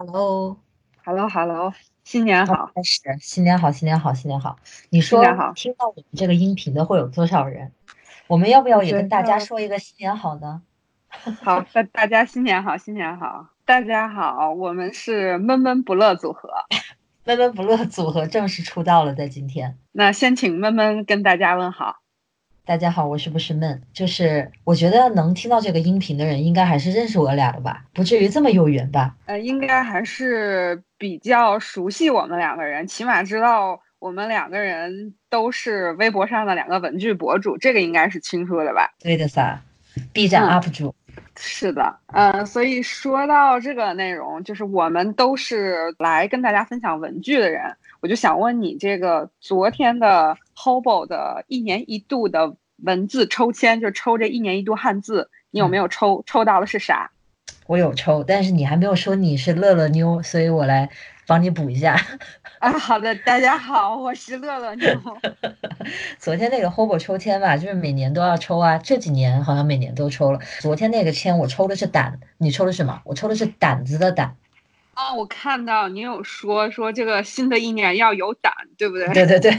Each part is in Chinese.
Hello，Hello，Hello，新年好，开始，新年好，新年好，新年好。你说听到我们这个音频的会有多少人？我们要不要也跟大家说一个新年好呢？好，大大家新年好，新年好，大家好，我们是闷闷不乐组合，闷闷不乐组合正式出道了，在今天。那先请闷闷跟大家问好。大家好，我是不是闷？就是我觉得能听到这个音频的人，应该还是认识我俩的吧，不至于这么有缘吧？呃，应该还是比较熟悉我们两个人，起码知道我们两个人都是微博上的两个文具博主，这个应该是清楚的吧？对的噻，B 站 UP 主。是的，嗯，所以说到这个内容，就是我们都是来跟大家分享文具的人。我就想问你，这个昨天的 Hobo 的一年一度的文字抽签，就抽这一年一度汉字，你有没有抽？抽到的是啥？我有抽，但是你还没有说你是乐乐妞，所以我来帮你补一下。啊，好的，大家好，我是乐乐妞。昨天那个 Hobo 抽签吧，就是每年都要抽啊，这几年好像每年都抽了。昨天那个签我抽的是胆，你抽的什么？我抽的是胆子的胆。哦，我看到你有说说这个新的一年要有胆，对不对？对对对，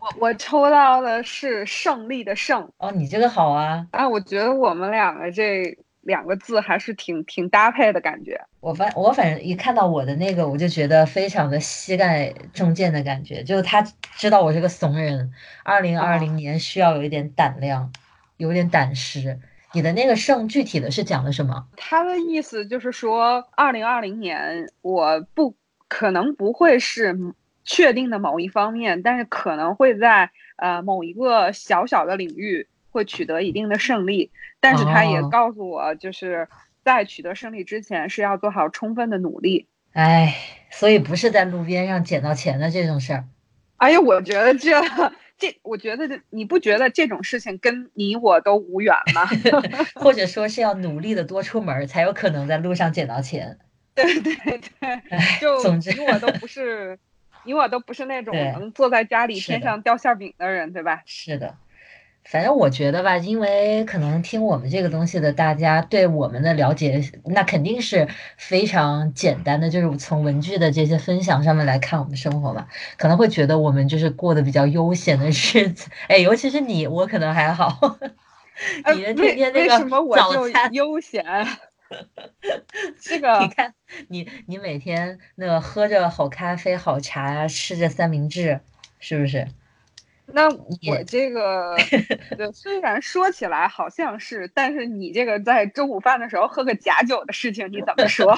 我我抽到的是胜利的胜。哦，你这个好啊！啊，我觉得我们两个这两个字还是挺挺搭配的感觉。我反我反正一看到我的那个，我就觉得非常的膝盖中箭的感觉，就是他知道我是个怂人，二零二零年需要有一点胆量，有点胆识。你的那个胜具体的是讲的什么？他的意思就是说，二零二零年我不可能不会是确定的某一方面，但是可能会在呃某一个小小的领域会取得一定的胜利。但是他也告诉我，就是在取得胜利之前是要做好充分的努力。哎，所以不是在路边上捡到钱的这种事儿。哎呀，我觉得这。这我觉得，你不觉得这种事情跟你我都无缘吗？或者说是要努力的多出门，才有可能在路上捡到钱。对对对，就你我都不是，你我都不是那种能坐在家里天上掉馅饼的人，对吧？是的。反正我觉得吧，因为可能听我们这个东西的大家对我们的了解，那肯定是非常简单的，就是从文具的这些分享上面来看我们生活吧，可能会觉得我们就是过得比较悠闲的日子。哎，尤其是你，我可能还好。你的天天那个早餐悠闲，这个你看你你每天那个喝着好咖啡、好茶，吃着三明治，是不是？那我这个，虽然说起来好像是，但是你这个在中午饭的时候喝个假酒的事情，你怎么说？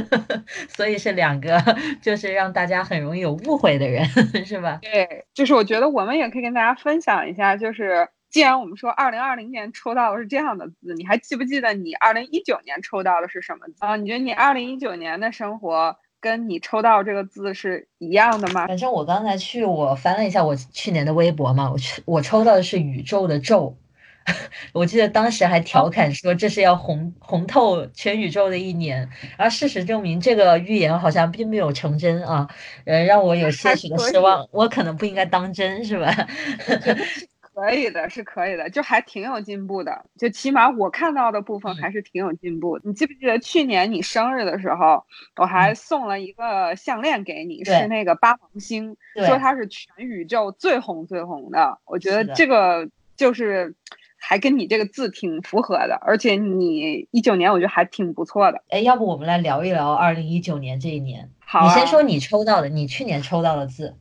所以是两个，就是让大家很容易有误会的人，是吧？对，就是我觉得我们也可以跟大家分享一下，就是既然我们说二零二零年抽到的是这样的字，你还记不记得你二零一九年抽到的是什么字啊？你觉得你二零一九年的生活？跟你抽到这个字是一样的吗？反正我刚才去，我翻了一下我去年的微博嘛，我去我抽到的是宇宙的宙，我记得当时还调侃说这是要红红透全宇宙的一年，而事实证明这个预言好像并没有成真啊，呃，让我有些许的失望，我可能不应该当真是吧？可以的，是可以的，就还挺有进步的，就起码我看到的部分还是挺有进步。你记不记得去年你生日的时候，我还送了一个项链给你，是那个八芒星，说它是全宇宙最红最红的。我觉得这个就是还跟你这个字挺符合的，而且你一九年我觉得还挺不错的。哎，要不我们来聊一聊二零一九年这一年？好，你先说你抽到的，你去年抽到的字。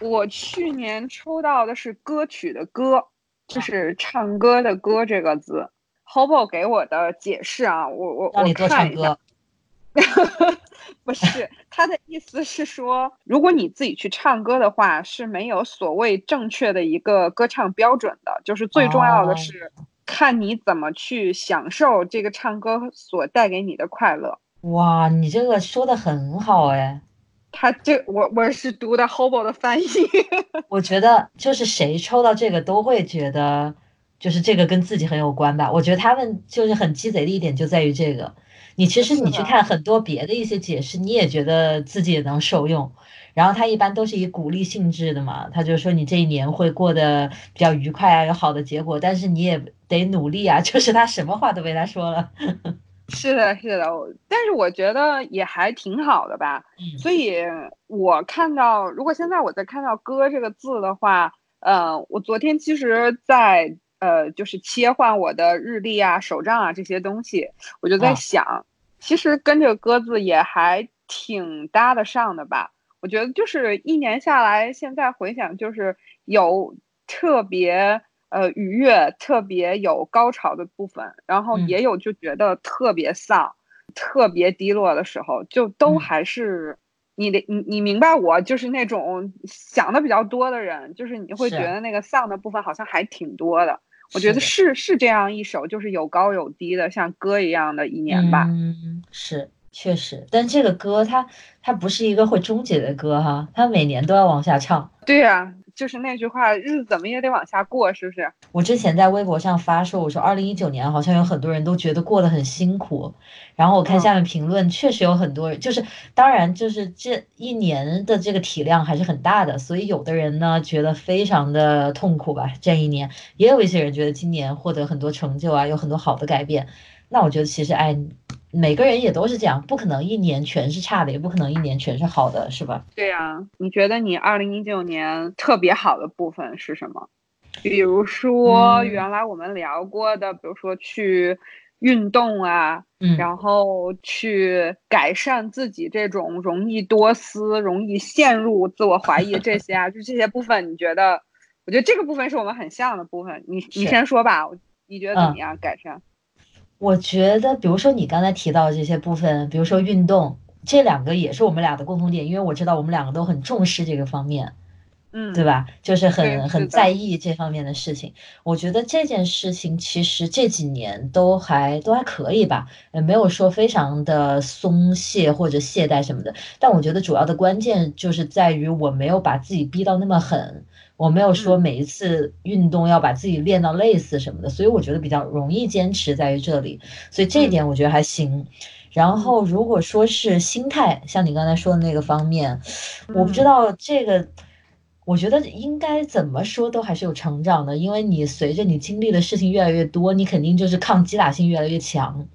我去年抽到的是歌曲的歌，就是唱歌的歌这个字。Hobo 给我的解释啊，我我我看一下，不是他的意思是说，如果你自己去唱歌的话，是没有所谓正确的一个歌唱标准的，就是最重要的是看你怎么去享受这个唱歌所带给你的快乐。哇，你这个说的很好哎。他这我我是读的 Hobo 的翻译，我觉得就是谁抽到这个都会觉得，就是这个跟自己很有关吧。我觉得他们就是很鸡贼的一点就在于这个，你其实你去看很多别的一些解释，你也觉得自己也能受用。然后他一般都是以鼓励性质的嘛，他就说你这一年会过得比较愉快啊，有好的结果，但是你也得努力啊。就是他什么话都被他说了。是的，是的，但是我觉得也还挺好的吧。所以，我看到，如果现在我在看到“歌”这个字的话，呃，我昨天其实，在呃，就是切换我的日历啊、手账啊这些东西，我就在想，其实跟这个“歌”字也还挺搭得上的吧。我觉得就是一年下来，现在回想，就是有特别。呃，愉悦特别有高潮的部分，然后也有就觉得特别丧、特别低落的时候，就都还是你的你你明白我就是那种想的比较多的人，就是你会觉得那个丧的部分好像还挺多的。我觉得是是这样一首就是有高有低的像歌一样的一年吧。嗯，是确实，但这个歌它它不是一个会终结的歌哈，它每年都要往下唱。对呀。就是那句话，日子怎么也得往下过，是不是？我之前在微博上发说，我说二零一九年好像有很多人都觉得过得很辛苦，然后我看下面评论，确实有很多人，就是当然就是这一年的这个体量还是很大的，所以有的人呢觉得非常的痛苦吧，这一年，也有一些人觉得今年获得很多成就啊，有很多好的改变。那我觉得其实哎。每个人也都是这样，不可能一年全是差的，也不可能一年全是好的，是吧？对呀，你觉得你二零一九年特别好的部分是什么？比如说原来我们聊过的，比如说去运动啊，然后去改善自己这种容易多思、容易陷入自我怀疑这些啊，就这些部分，你觉得？我觉得这个部分是我们很像的部分。你你先说吧，你觉得怎么样？改善？我觉得，比如说你刚才提到的这些部分，比如说运动，这两个也是我们俩的共同点，因为我知道我们两个都很重视这个方面，嗯，对吧？就是很很在意这方面的事情。我觉得这件事情其实这几年都还都还可以吧，也没有说非常的松懈或者懈怠什么的。但我觉得主要的关键就是在于我没有把自己逼到那么狠。我没有说每一次运动要把自己练到累死什么的，所以我觉得比较容易坚持在于这里，所以这一点我觉得还行。然后如果说是心态，像你刚才说的那个方面，我不知道这个，我觉得应该怎么说都还是有成长的，因为你随着你经历的事情越来越多，你肯定就是抗击打性越来越强。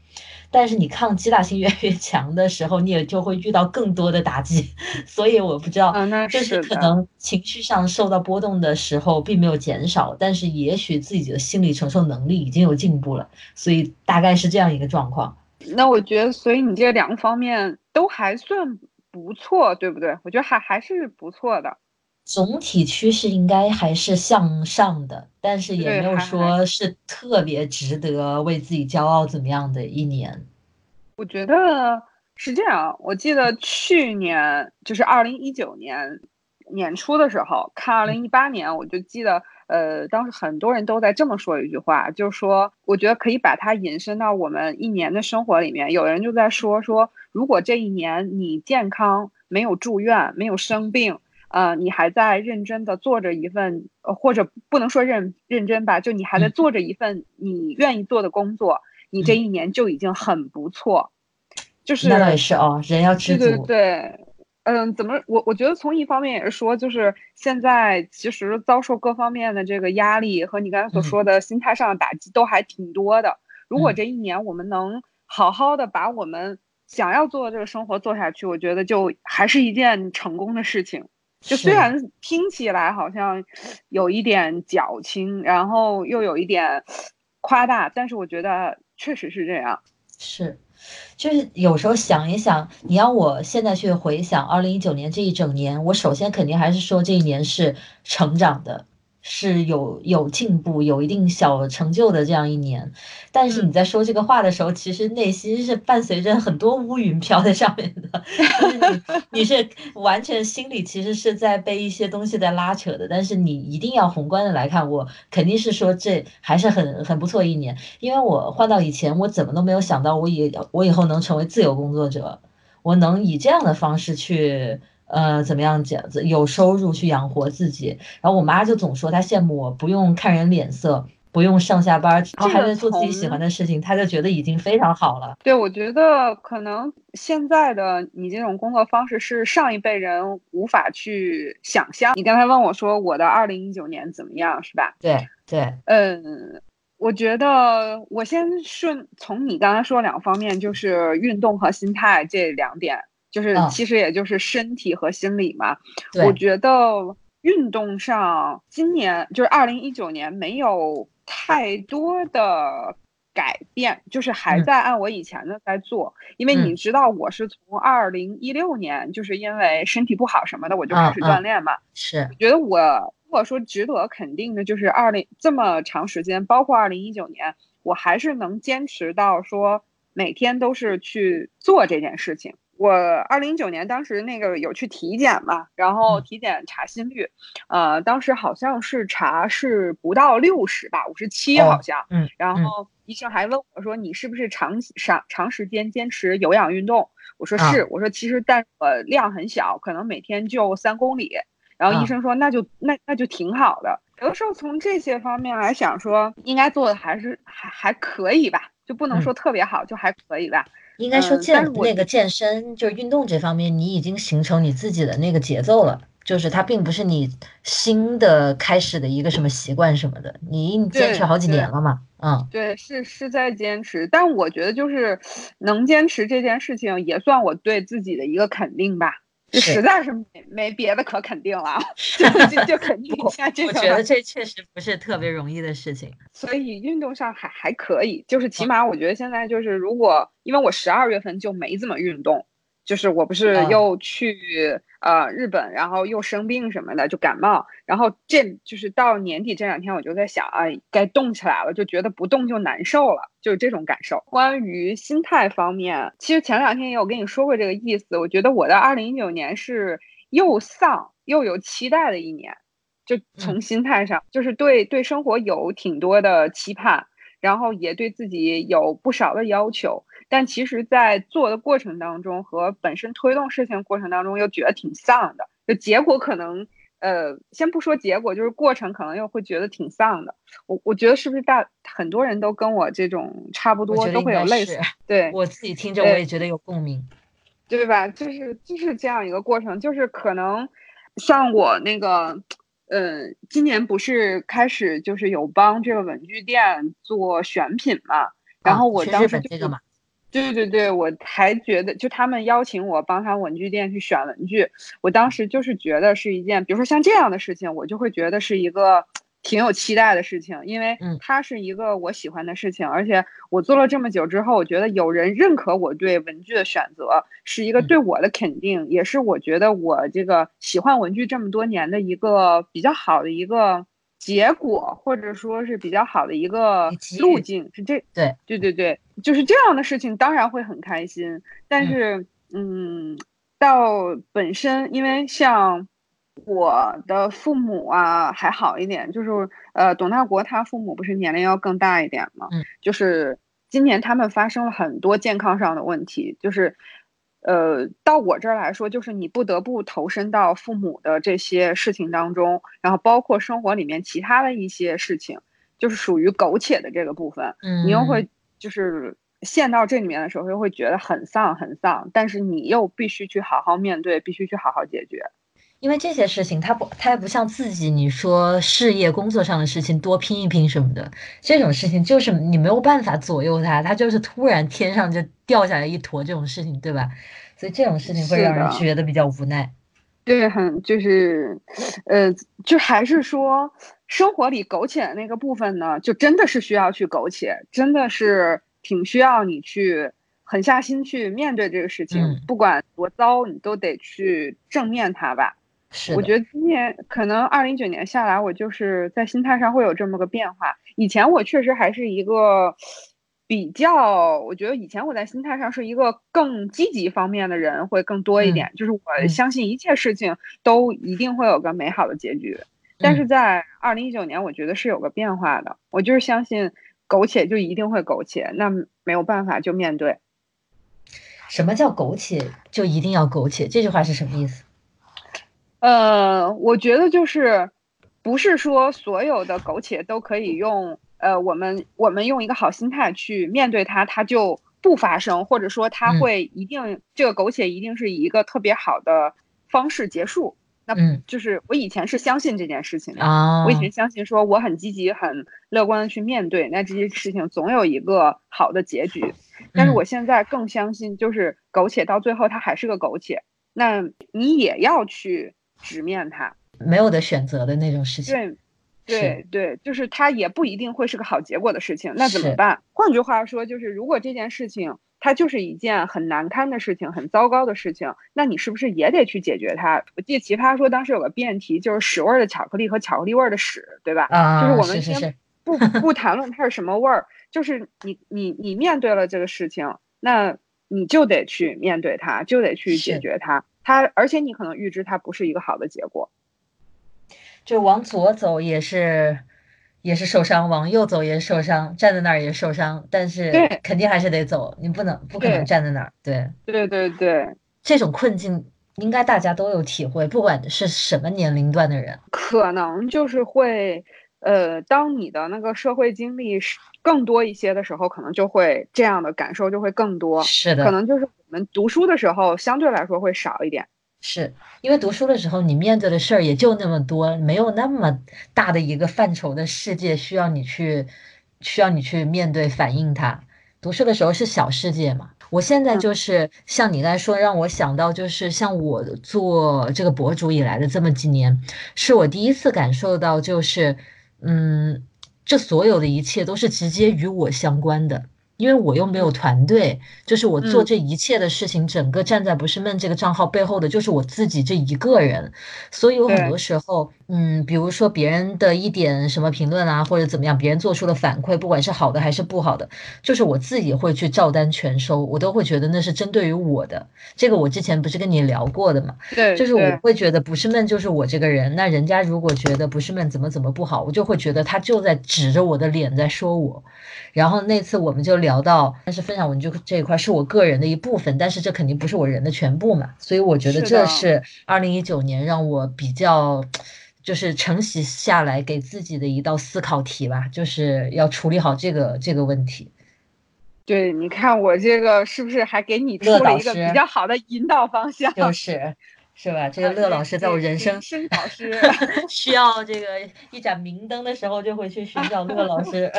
但是你抗击打性越来越强的时候，你也就会遇到更多的打击，所以我不知道，就是可能情绪上受到波动的时候并没有减少，但是也许自己的心理承受能力已经有进步了，所以大概是这样一个状况。那我觉得，所以你这两个方面都还算不错，对不对？我觉得还还是不错的。总体趋势应该还是向上的，但是也没有说是特别值得为自己骄傲怎么样的一年。我觉得是这样，我记得去年就是二零一九年年初的时候看二零一八年，我就记得，呃，当时很多人都在这么说一句话，就是说，我觉得可以把它引申到我们一年的生活里面。有人就在说说，如果这一年你健康，没有住院，没有生病。呃，你还在认真的做着一份，呃，或者不能说认认真吧，就你还在做着一份你愿意做的工作，你这一年就已经很不错。就是那倒也是哦，人要知足。对对对，嗯，怎么我我觉得从一方面也是说，就是现在其实遭受各方面的这个压力和你刚才所说的心态上的打击都还挺多的。如果这一年我们能好好的把我们想要做的这个生活做下去，我觉得就还是一件成功的事情。就虽然听起来好像有一点矫情，然后又有一点夸大，但是我觉得确实是这样。是，就是有时候想一想，你要我现在去回想二零一九年这一整年，我首先肯定还是说这一年是成长的。是有有进步、有一定小成就的这样一年，但是你在说这个话的时候，其实内心是伴随着很多乌云飘在上面的，就是你你是完全心里其实是在被一些东西在拉扯的，但是你一定要宏观的来看，我肯定是说这还是很很不错一年，因为我换到以前，我怎么都没有想到我以我以后能成为自由工作者，我能以这样的方式去。呃，怎么样讲？有收入去养活自己。然后我妈就总说她羡慕我，不用看人脸色，不用上下班，然后还能做自己喜欢的事情，她就觉得已经非常好了。对，我觉得可能现在的你这种工作方式是上一辈人无法去想象。你刚才问我说我的二零一九年怎么样，是吧？对对，嗯，我觉得我先顺从你刚才说两方面，就是运动和心态这两点，就是其实也就是身体和心理嘛。我觉得运动上今年就是二零一九年没有太多的改变，就是还在按我以前的在做。因为你知道我是从二零一六年，就是因为身体不好什么的，我就开始锻炼嘛。是，我觉得我。如果说值得肯定的，就是二零这么长时间，包括二零一九年，我还是能坚持到说每天都是去做这件事情。我二零一九年当时那个有去体检嘛，然后体检查心率，呃，当时好像是查是不到六十吧，五十七好像。嗯。然后医生还问我说：“你是不是长长长时间坚持有氧运动？”我说是。我说其实但呃量很小，可能每天就三公里。然后医生说，那就那那就挺好的。有的时候从这些方面来想，说应该做的还是还还可以吧，就不能说特别好，就还可以吧。应该说健那个健身就是运动这方面，你已经形成你自己的那个节奏了，就是它并不是你新的开始的一个什么习惯什么的，你坚持好几年了嘛，嗯，对，是是在坚持，但我觉得就是能坚持这件事情，也算我对自己的一个肯定吧。实在是没没别的可肯定了，就就就肯定一下这个。我觉得这确实不是特别容易的事情。所以运动上还还可以，就是起码我觉得现在就是如果因为我十二月份就没怎么运动。就是我不是又去呃日本，然后又生病什么的，就感冒，然后这就是到年底这两天，我就在想啊，该动起来了，就觉得不动就难受了，就是这种感受。关于心态方面，其实前两天也有跟你说过这个意思。我觉得我的二零一九年是又丧又有期待的一年，就从心态上，就是对对生活有挺多的期盼，然后也对自己有不少的要求。但其实，在做的过程当中和本身推动事情过程当中，又觉得挺丧的。就结果可能，呃，先不说结果，就是过程可能又会觉得挺丧的。我我觉得是不是大很多人都跟我这种差不多，都会有类似。对我自己听着我也觉得有共鸣，对吧？就是就是这样一个过程，就是可能像我那个，呃，今年不是开始就是有帮这个文具店做选品嘛，然后我当时这个嘛。对对对，我还觉得就他们邀请我帮他文具店去选文具，我当时就是觉得是一件，比如说像这样的事情，我就会觉得是一个挺有期待的事情，因为它是一个我喜欢的事情，而且我做了这么久之后，我觉得有人认可我对文具的选择，是一个对我的肯定，也是我觉得我这个喜欢文具这么多年的一个比较好的一个。结果或者说是比较好的一个路径是这对。对对对，就是这样的事情当然会很开心，但是嗯，到本身因为像我的父母啊还好一点，就是呃董大国他父母不是年龄要更大一点嘛，就是今年他们发生了很多健康上的问题，就是。呃，到我这儿来说，就是你不得不投身到父母的这些事情当中，然后包括生活里面其他的一些事情，就是属于苟且的这个部分，你又会就是陷到这里面的时候，又会觉得很丧很丧，但是你又必须去好好面对，必须去好好解决。因为这些事情，它不，它也不像自己，你说事业工作上的事情多拼一拼什么的，这种事情就是你没有办法左右它，它就是突然天上就掉下来一坨这种事情，对吧？所以这种事情会让人觉得比较无奈。对，很就是，呃，就还是说生活里苟且的那个部分呢，就真的是需要去苟且，真的是挺需要你去狠下心去面对这个事情，不管多糟，你都得去正面它吧。是我觉得今年可能二零一九年下来，我就是在心态上会有这么个变化。以前我确实还是一个比较，我觉得以前我在心态上是一个更积极方面的人会更多一点，就是我相信一切事情都一定会有个美好的结局。但是在二零一九年，我觉得是有个变化的，我就是相信苟且就一定会苟且，那没有办法就面对。什么叫苟且就一定要苟且？这句话是什么意思？呃，我觉得就是，不是说所有的苟且都可以用，呃，我们我们用一个好心态去面对它，它就不发生，或者说它会一定这个苟且一定是以一个特别好的方式结束，那就是我以前是相信这件事情的啊，我以前相信说我很积极、很乐观的去面对，那这些事情总有一个好的结局。但是我现在更相信，就是苟且到最后它还是个苟且，那你也要去直面它，没有的选择的那种事情。对。对对，就是它也不一定会是个好结果的事情，那怎么办？换句话说，就是如果这件事情它就是一件很难堪的事情，很糟糕的事情，那你是不是也得去解决它？我记得奇葩说当时有个辩题，就是屎味的巧克力和巧克力味的屎，对吧？啊，就是我们先不 不谈论它是什么味儿，就是你你你面对了这个事情，那你就得去面对它，就得去解决它。它而且你可能预知它不是一个好的结果。就往左走也是，也是受伤；往右走也是受伤，站在那儿也受伤。但是肯定还是得走，你不能不可能站在那儿。对对对对，这种困境应该大家都有体会，不管是什么年龄段的人，可能就是会，呃，当你的那个社会经历是更多一些的时候，可能就会这样的感受就会更多。是的，可能就是我们读书的时候相对来说会少一点。是因为读书的时候，你面对的事儿也就那么多，没有那么大的一个范畴的世界需要你去，需要你去面对反映它。读书的时候是小世界嘛。我现在就是像你来说，让我想到就是像我做这个博主以来的这么几年，是我第一次感受到，就是嗯，这所有的一切都是直接与我相关的。因为我又没有团队，就是我做这一切的事情，整个站在不是梦这个账号背后的就是我自己这一个人，所以有很多时候，嗯，比如说别人的一点什么评论啊，或者怎么样，别人做出的反馈，不管是好的还是不好的，就是我自己会去照单全收，我都会觉得那是针对于我的。这个我之前不是跟你聊过的嘛？对，就是我会觉得不是闷就是我这个人，那人家如果觉得不是闷怎么怎么不好，我就会觉得他就在指着我的脸在说我。然后那次我们就聊到，但是分享文具这一块是我个人的一部分，但是这肯定不是我人的全部嘛，所以我觉得这是二零一九年让我比较，就是承袭下来给自己的一道思考题吧，就是要处理好这个这个问题。对，你看我这个是不是还给你出了一个比较好的引导方向？就是。是吧？这个乐老师在我人生导师 需要这个一盏明灯的时候，就会去寻找乐老师。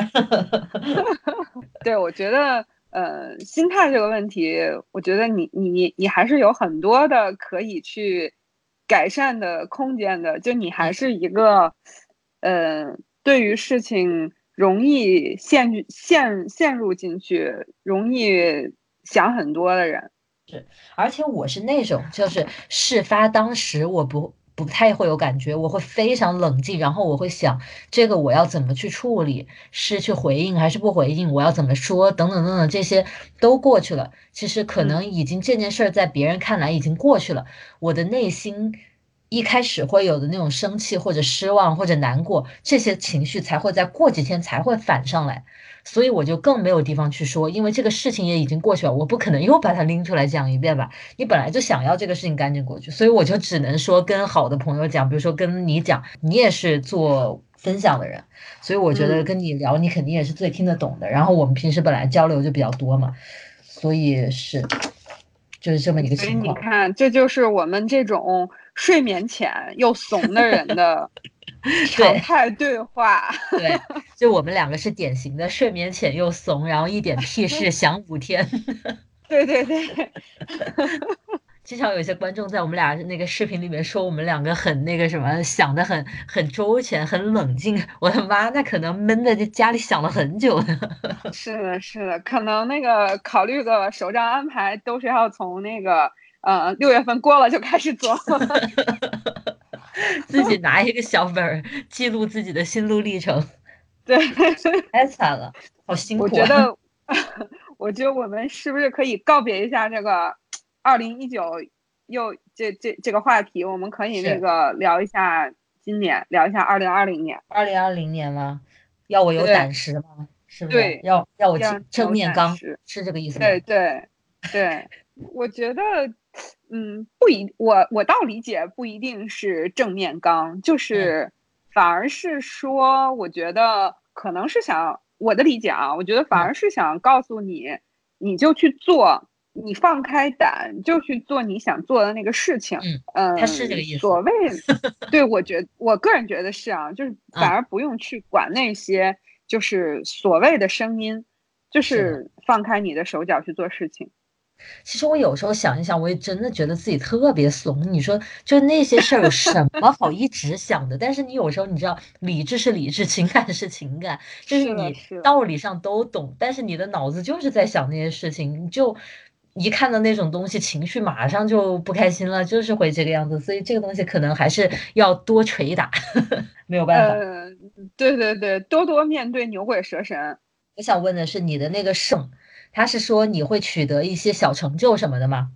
对，我觉得呃，心态这个问题，我觉得你你你还是有很多的可以去改善的空间的。就你还是一个呃，对于事情容易陷陷陷入进去，容易想很多的人。是，而且我是那种，就是事发当时我不不太会有感觉，我会非常冷静，然后我会想这个我要怎么去处理，是去回应还是不回应，我要怎么说，等等等等，这些都过去了。其实可能已经这件事儿在别人看来已经过去了，我的内心一开始会有的那种生气或者失望或者难过，这些情绪才会在过几天才会反上来。所以我就更没有地方去说，因为这个事情也已经过去了，我不可能又把它拎出来讲一遍吧。你本来就想要这个事情赶紧过去，所以我就只能说跟好的朋友讲，比如说跟你讲，你也是做分享的人，所以我觉得跟你聊，你肯定也是最听得懂的。然后我们平时本来交流就比较多嘛，所以是就是这么一个情况。你看，这就是我们这种睡眠浅又怂的人的。常态对话，对，就我们两个是典型的睡眠浅又怂，然后一点屁事 想五天。对对对，经常有一些观众在我们俩那个视频里面说我们两个很那个什么，想的很很周全，很冷静。我的妈，那可能闷在家里想了很久呢。是的，是的，可能那个考虑个首张安排都是要从那个呃六月份过了就开始做。自己拿一个小本儿记录自己的心路历程，对，太惨了，好辛苦。我觉得，我觉得我们是不是可以告别一下这个二零一九又这这这个话题？我们可以那个聊一下今年，聊一下二零二零年。二零二零年吗？要我有胆识吗？是不是？对，要要我正面刚，是这个意思吗？对对对，我觉得。嗯，不一，我我倒理解不一定是正面刚，就是反而是说，我觉得可能是想我的理解啊，我觉得反而是想告诉你，你就去做，你放开胆就去做你想做的那个事情。嗯嗯，他是这个意思。所谓，对我觉我个人觉得是啊，就是反而不用去管那些就是所谓的声音，就是放开你的手脚去做事情。其实我有时候想一想，我也真的觉得自己特别怂。你说，就那些事儿有什么好一直想的？但是你有时候你知道，理智是理智，情感是情感，就是你道理上都懂，但是你的脑子就是在想那些事情，你就一看到那种东西，情绪马上就不开心了，就是会这个样子。所以这个东西可能还是要多捶打，没有办法。嗯，对对对，多多面对牛鬼蛇神。我想问的是，你的那个胜。他是说你会取得一些小成就什么的吗？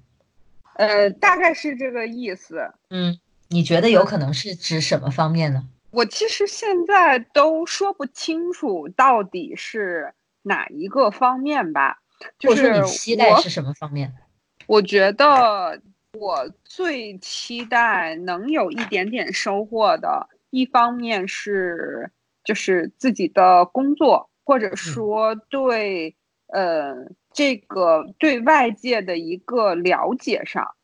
呃，大概是这个意思。嗯，你觉得有可能是指什么方面呢？我其实现在都说不清楚到底是哪一个方面吧。就是你期待是什么方面？我觉得我最期待能有一点点收获的，一方面是就是自己的工作，或者说对。呃，这个对外界的一个了解上，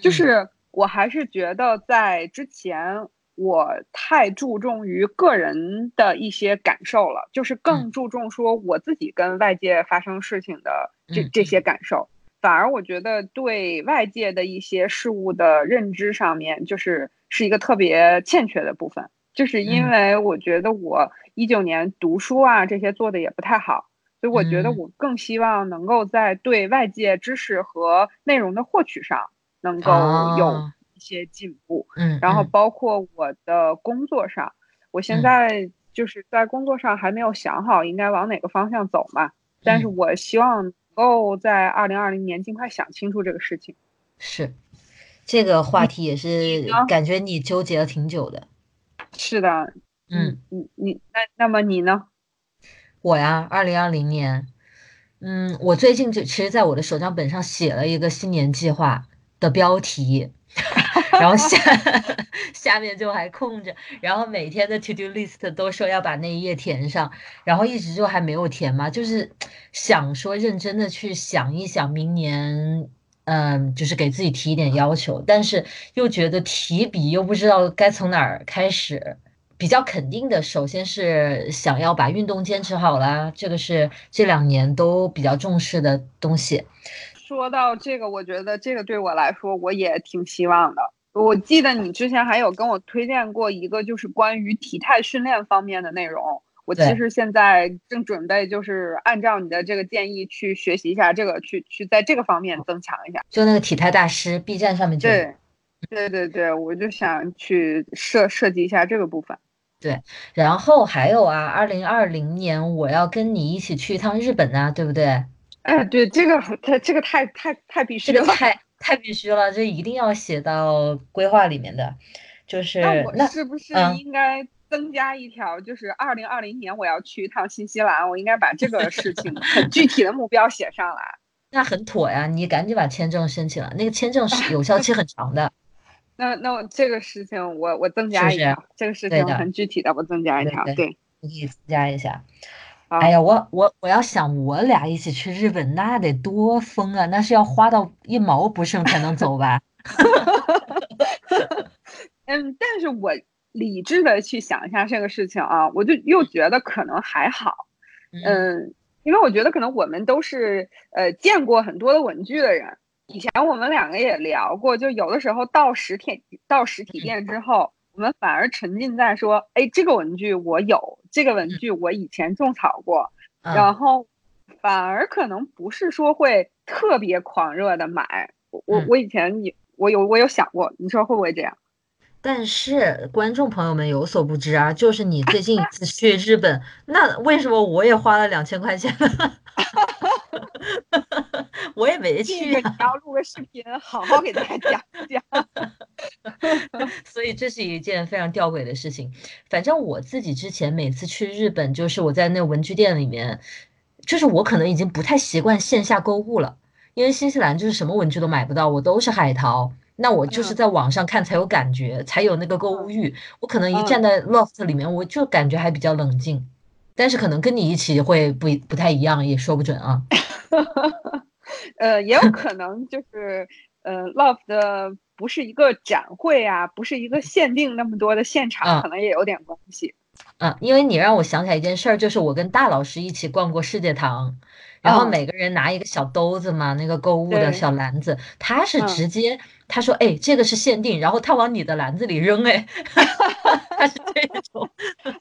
就是我还是觉得在之前我太注重于个人的一些感受了，就是更注重说我自己跟外界发生事情的这这些。感受，反而我觉得对外界的一些事物的认知上面，就是是一个特别欠缺的部分，就是因为我觉得我一九年读书啊这些做的也不太好。所以我觉得我更希望能够在对外界知识和内容的获取上能够有一些进步。嗯，然后包括我的工作上，我现在就是在工作上还没有想好应该往哪个方向走嘛。但是我希望能够在二零二零年尽快想清楚这个事情。是，这个话题也是感觉你纠结了挺久的。是的，嗯，你你那那么你呢？我呀，二零二零年，嗯，我最近就其实在我的手账本上写了一个新年计划的标题，然后下 下面就还空着，然后每天的 to do list 都说要把那一页填上，然后一直就还没有填嘛，就是想说认真的去想一想明年，嗯，就是给自己提一点要求，但是又觉得提笔又不知道该从哪儿开始。比较肯定的，首先是想要把运动坚持好啦，这个是这两年都比较重视的东西。说到这个，我觉得这个对我来说，我也挺希望的。我记得你之前还有跟我推荐过一个，就是关于体态训练方面的内容。我其实现在正准备，就是按照你的这个建议去学习一下这个，去去在这个方面增强一下。就那个体态大师，B 站上面就对，对对对，我就想去设设计一下这个部分。对，然后还有啊，二零二零年我要跟你一起去一趟日本啊，对不对？哎，对，这个太这个太太太必须了，这个太太必须了，这一定要写到规划里面的。就 是那我是不是应该增加一条，就是二零二零年我要去一趟新西兰，我应该把这个事情很具体的目标写上来。那很妥呀，你赶紧把签证申请了，那个签证是有效期很长的。那那我这个事情我我增加一下，这个事情很具体的，我增加一条，对，你可以增加一下。哎呀，我我我要想我俩一起去日本，那得多疯啊！那是要花到一毛不剩才能走吧？嗯，但是我理智的去想一下这个事情啊，我就又觉得可能还好，嗯，因为我觉得可能我们都是呃见过很多的文具的人。以前我们两个也聊过，就有的时候到实体到实体店之后，我们反而沉浸在说，哎，这个文具我有，这个文具我以前种草过，然后反而可能不是说会特别狂热的买。我我我以前有我有我有想过，你说会不会这样？但是观众朋友们有所不知啊，就是你最近一次去日本，那为什么我也花了两千块钱？我也没去。你要录个视频，好好给大家讲讲。所以这是一件非常吊诡的事情。反正我自己之前每次去日本，就是我在那文具店里面，就是我可能已经不太习惯线下购物了，因为新西兰就是什么文具都买不到，我都是海淘。那我就是在网上看才有感觉，才有那个购物欲。我可能一站在 loft 里面，我就感觉还比较冷静。但是可能跟你一起会不不太一样，也说不准啊。呃，也有可能就是呃，Love 的不是一个展会啊，不是一个限定那么多的现场，可能也有点关系。嗯，因为你让我想起来一件事儿，就是我跟大老师一起逛过世界堂。然后每个人拿一个小兜子嘛，那个购物的小篮子，他是直接他说哎这个是限定，然后他往你的篮子里扔哎，他是这种，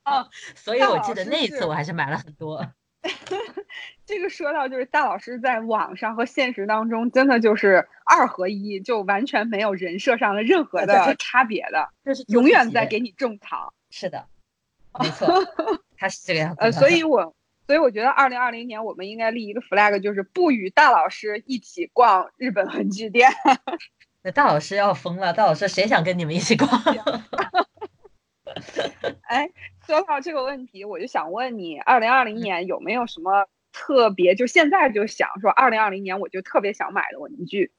所以我记得那一次我还是买了很多。这个说到就是大老师在网上和现实当中真的就是二合一，就完全没有人设上的任何的差别的，就是永远在给你种草。是的，没错，他是这个样子。呃，所以我。所以我觉得，二零二零年我们应该立一个 flag，就是不与大老师一起逛日本文具店。那大老师要疯了，大老师谁想跟你们一起逛？哎，说到这个问题，我就想问你，二零二零年有没有什么特别？就现在就想说，二零二零年我就特别想买的文具。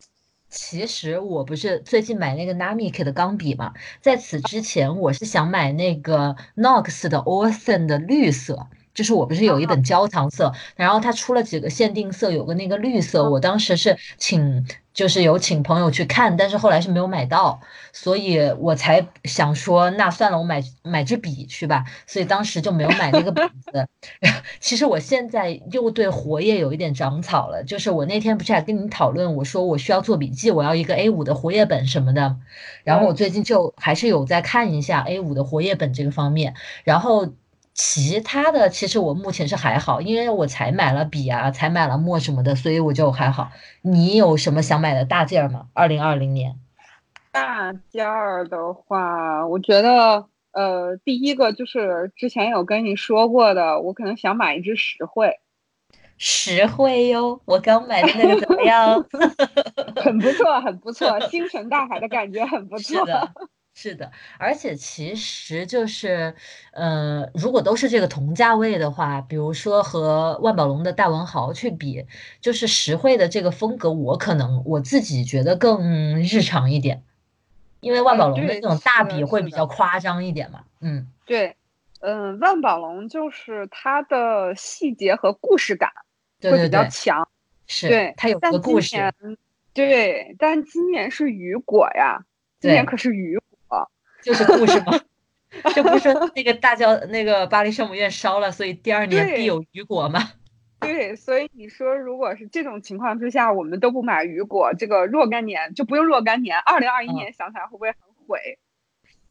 其实我不是最近买那个 Namik 的钢笔嘛，在此之前我是想买那个 Nox 的 Osen 的绿色。就是我不是有一本焦糖色，然后它出了几个限定色，有个那个绿色，我当时是请，就是有请朋友去看，但是后来是没有买到，所以我才想说，那算了，我买买支笔去吧，所以当时就没有买那个本 子。其实我现在又对活页有一点长草了，就是我那天不是还跟你讨论，我说我需要做笔记，我要一个 A 五的活页本什么的，然后我最近就还是有在看一下 A 五的活页本这个方面，然后。其他的其实我目前是还好，因为我才买了笔啊，才买了墨什么的，所以我就还好。你有什么想买的大件吗？二零二零年大件儿的话，我觉得呃，第一个就是之前有跟你说过的，我可能想买一支实惠。实惠哟，我刚买的那个怎么样？很不错，很不错，星辰大海的感觉很不错。是的，而且其实就是，呃，如果都是这个同价位的话，比如说和万宝龙的大文豪去比，就是实惠的这个风格，我可能我自己觉得更日常一点，因为万宝龙的那种大笔会比较夸张一点嘛。嗯，对，嗯，万宝龙就是它的细节和故事感会比较强，是，对，它有个故事。对，但今年是雨果呀，今年可是雨。就是故事吗？这不是那个大教那个巴黎圣母院烧了，所以第二年必有雨果吗？对，所以你说如果是这种情况之下，我们都不买雨果，这个若干年就不用若干年，二零二一年想起来会不会很悔？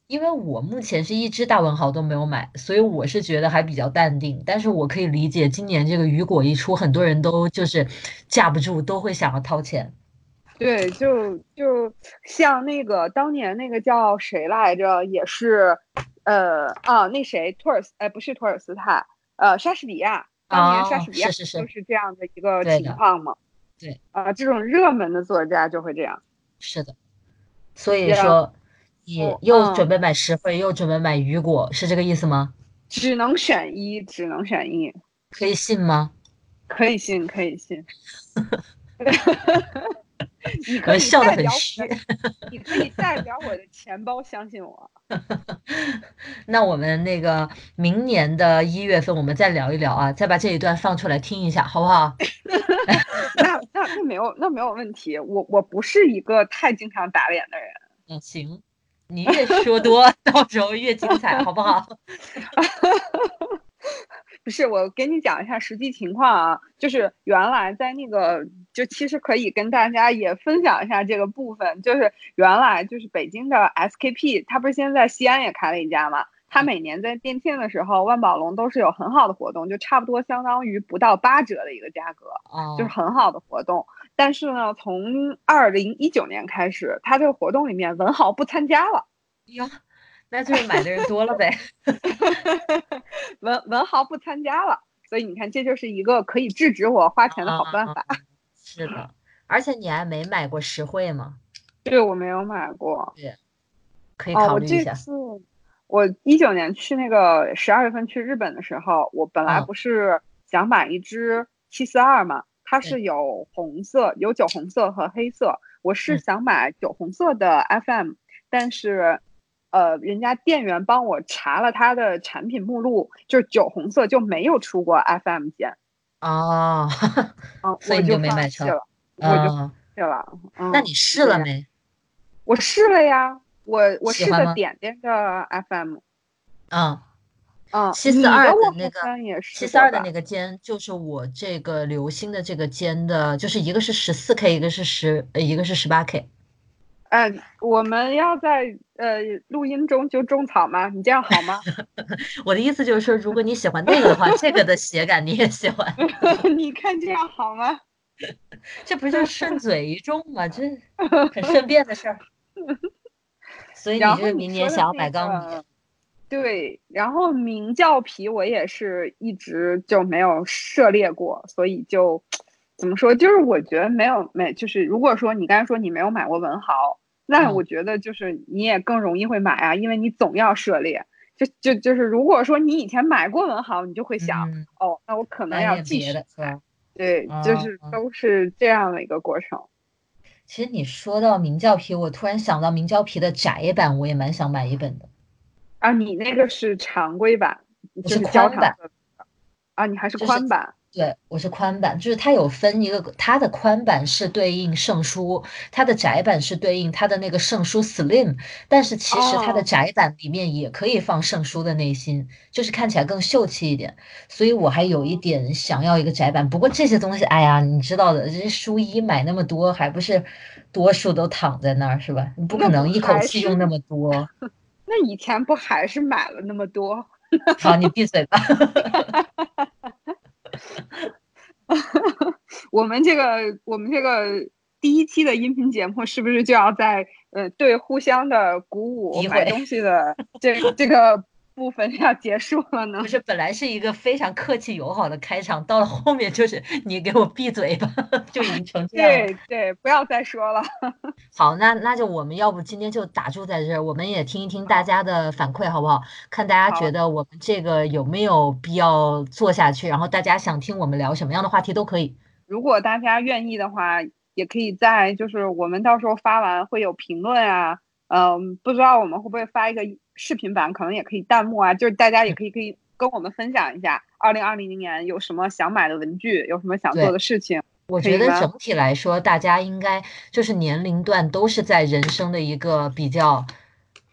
因为我目前是一只大文豪都没有买，所以我是觉得还比较淡定。但是我可以理解，今年这个雨果一出，很多人都就是架不住，都会想要掏钱。对，就就像那个当年那个叫谁来着，也是，呃啊，那谁托尔斯，哎，不是托尔斯泰，呃，莎士比亚，当年莎士比亚是是都是这样的一个情况嘛。对啊，这种热门的作家就会这样。是的，所以说你又准备买石灰，又准备买雨果，是这个意思吗？只能选一，只能选一。可以信吗？可以信，可以信。你可以笑得很虚，你可以代表我的钱包，相信我。那我们那个明年的一月份，我们再聊一聊啊，再把这一段放出来听一下，好不好？那那那没有，那没有问题。我我不是一个太经常打脸的人。嗯，行，你越说多，到时候越精彩，好不好？不是，我给你讲一下实际情况啊，就是原来在那个，就其实可以跟大家也分享一下这个部分，就是原来就是北京的 SKP，它不是现在西安也开了一家嘛，它每年在店庆的时候，万宝龙都是有很好的活动，就差不多相当于不到八折的一个价格，就是很好的活动。但是呢，从二零一九年开始，它这个活动里面文豪不参加了。哟。那就是买的人多了呗，文文豪不参加了，所以你看，这就是一个可以制止我花钱的好办法。是的，而且你还没买过实惠吗？对，我没有买过。对，可以考虑一下。我一九年去那个十二月份去日本的时候，我本来不是想买一支七四二嘛，它是有红色、有酒红色和黑色，我是想买酒红色的 FM，但是。呃，人家店员帮我查了他的产品目录，就是酒红色就没有出过 FM 键。哦，所以你就没买成了。我就去了。那你试了没？我试了呀，我我试的点点的 FM。嗯嗯，七四二的那个七四二的那个尖，就是我这个流星的这个尖的，就是一个是十四 K，一个是十，呃，一个是十八 K。嗯，我们要在呃录音中就种草吗？你这样好吗？我的意思就是说，如果你喜欢那个的话，这个的写感你也喜欢。你看这样好吗？这不就是顺嘴一中吗？这很顺便的事儿。所以你是明年想要买钢笔？对，然后明教皮我也是一直就没有涉猎过，所以就。怎么说？就是我觉得没有没，就是如果说你刚才说你没有买过文豪，那我觉得就是你也更容易会买啊，因为你总要涉猎。就就就是如果说你以前买过文豪，你就会想，哦，那我可能要继续。对，就是都是这样的一个过程。其实你说到明教皮，我突然想到明教皮的窄版，我也蛮想买一本的。啊，你那个是常规版，就是宽版。啊，你还是宽版。对，我是宽版，就是它有分一个，它的宽版是对应圣书，它的窄版是对应它的那个圣书 Slim，但是其实它的窄版里面也可以放圣书的内心，就是看起来更秀气一点，所以我还有一点想要一个窄版。不过这些东西，哎呀，你知道的，这些书衣买那么多，还不是多数都躺在那儿是吧？你不可能一口气用那么多。那以前不还是买了那么多？好，你闭嘴吧。我们这个，我们这个第一期的音频节目，是不是就要在呃对互相的鼓舞买东西的这这个？部分要结束了呢，不是本来是一个非常客气友好的开场，到了后面就是 你给我闭嘴吧，就已经成这样。对对，不要再说了。好，那那就我们要不今天就打住在这儿，我们也听一听大家的反馈，好不好？看大家觉得我们这个有没有必要做下去，然后大家想听我们聊什么样的话题都可以。如果大家愿意的话，也可以在就是我们到时候发完会有评论啊，嗯，不知道我们会不会发一个。视频版可能也可以弹幕啊，就是大家也可以可以跟我们分享一下，二零二零年有什么想买的文具，有什么想做的事情。我觉得整体来说，大家应该就是年龄段都是在人生的一个比较，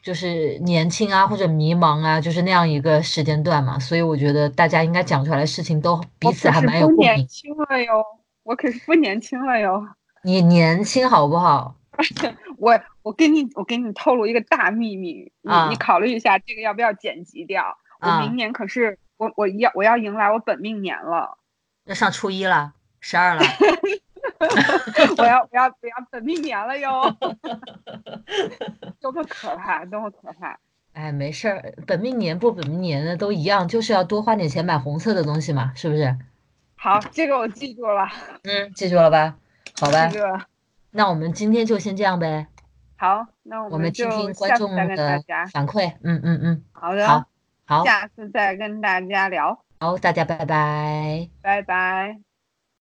就是年轻啊或者迷茫啊，就是那样一个时间段嘛。所以我觉得大家应该讲出来的事情都彼此还蛮有共鸣。年轻了哟，我可是不年轻了哟。你年轻好不好？我我给你我给你透露一个大秘密，你你考虑一下这个要不要剪辑掉？我明年可是我我要我要迎来我本命年了，要上初一了，十二了，我要我要我要本命年了哟，多么可怕，多么可怕！哎，没事儿，本命年不本命年的都一样，就是要多花点钱买红色的东西嘛，是不是？好，这个我记住了。嗯，记住了吧？好吧。那我们今天就先这样呗。好，那我们就下次再跟大家反馈。嗯嗯嗯，好的，好，好，下次再跟大家聊。好，大家拜拜，拜拜。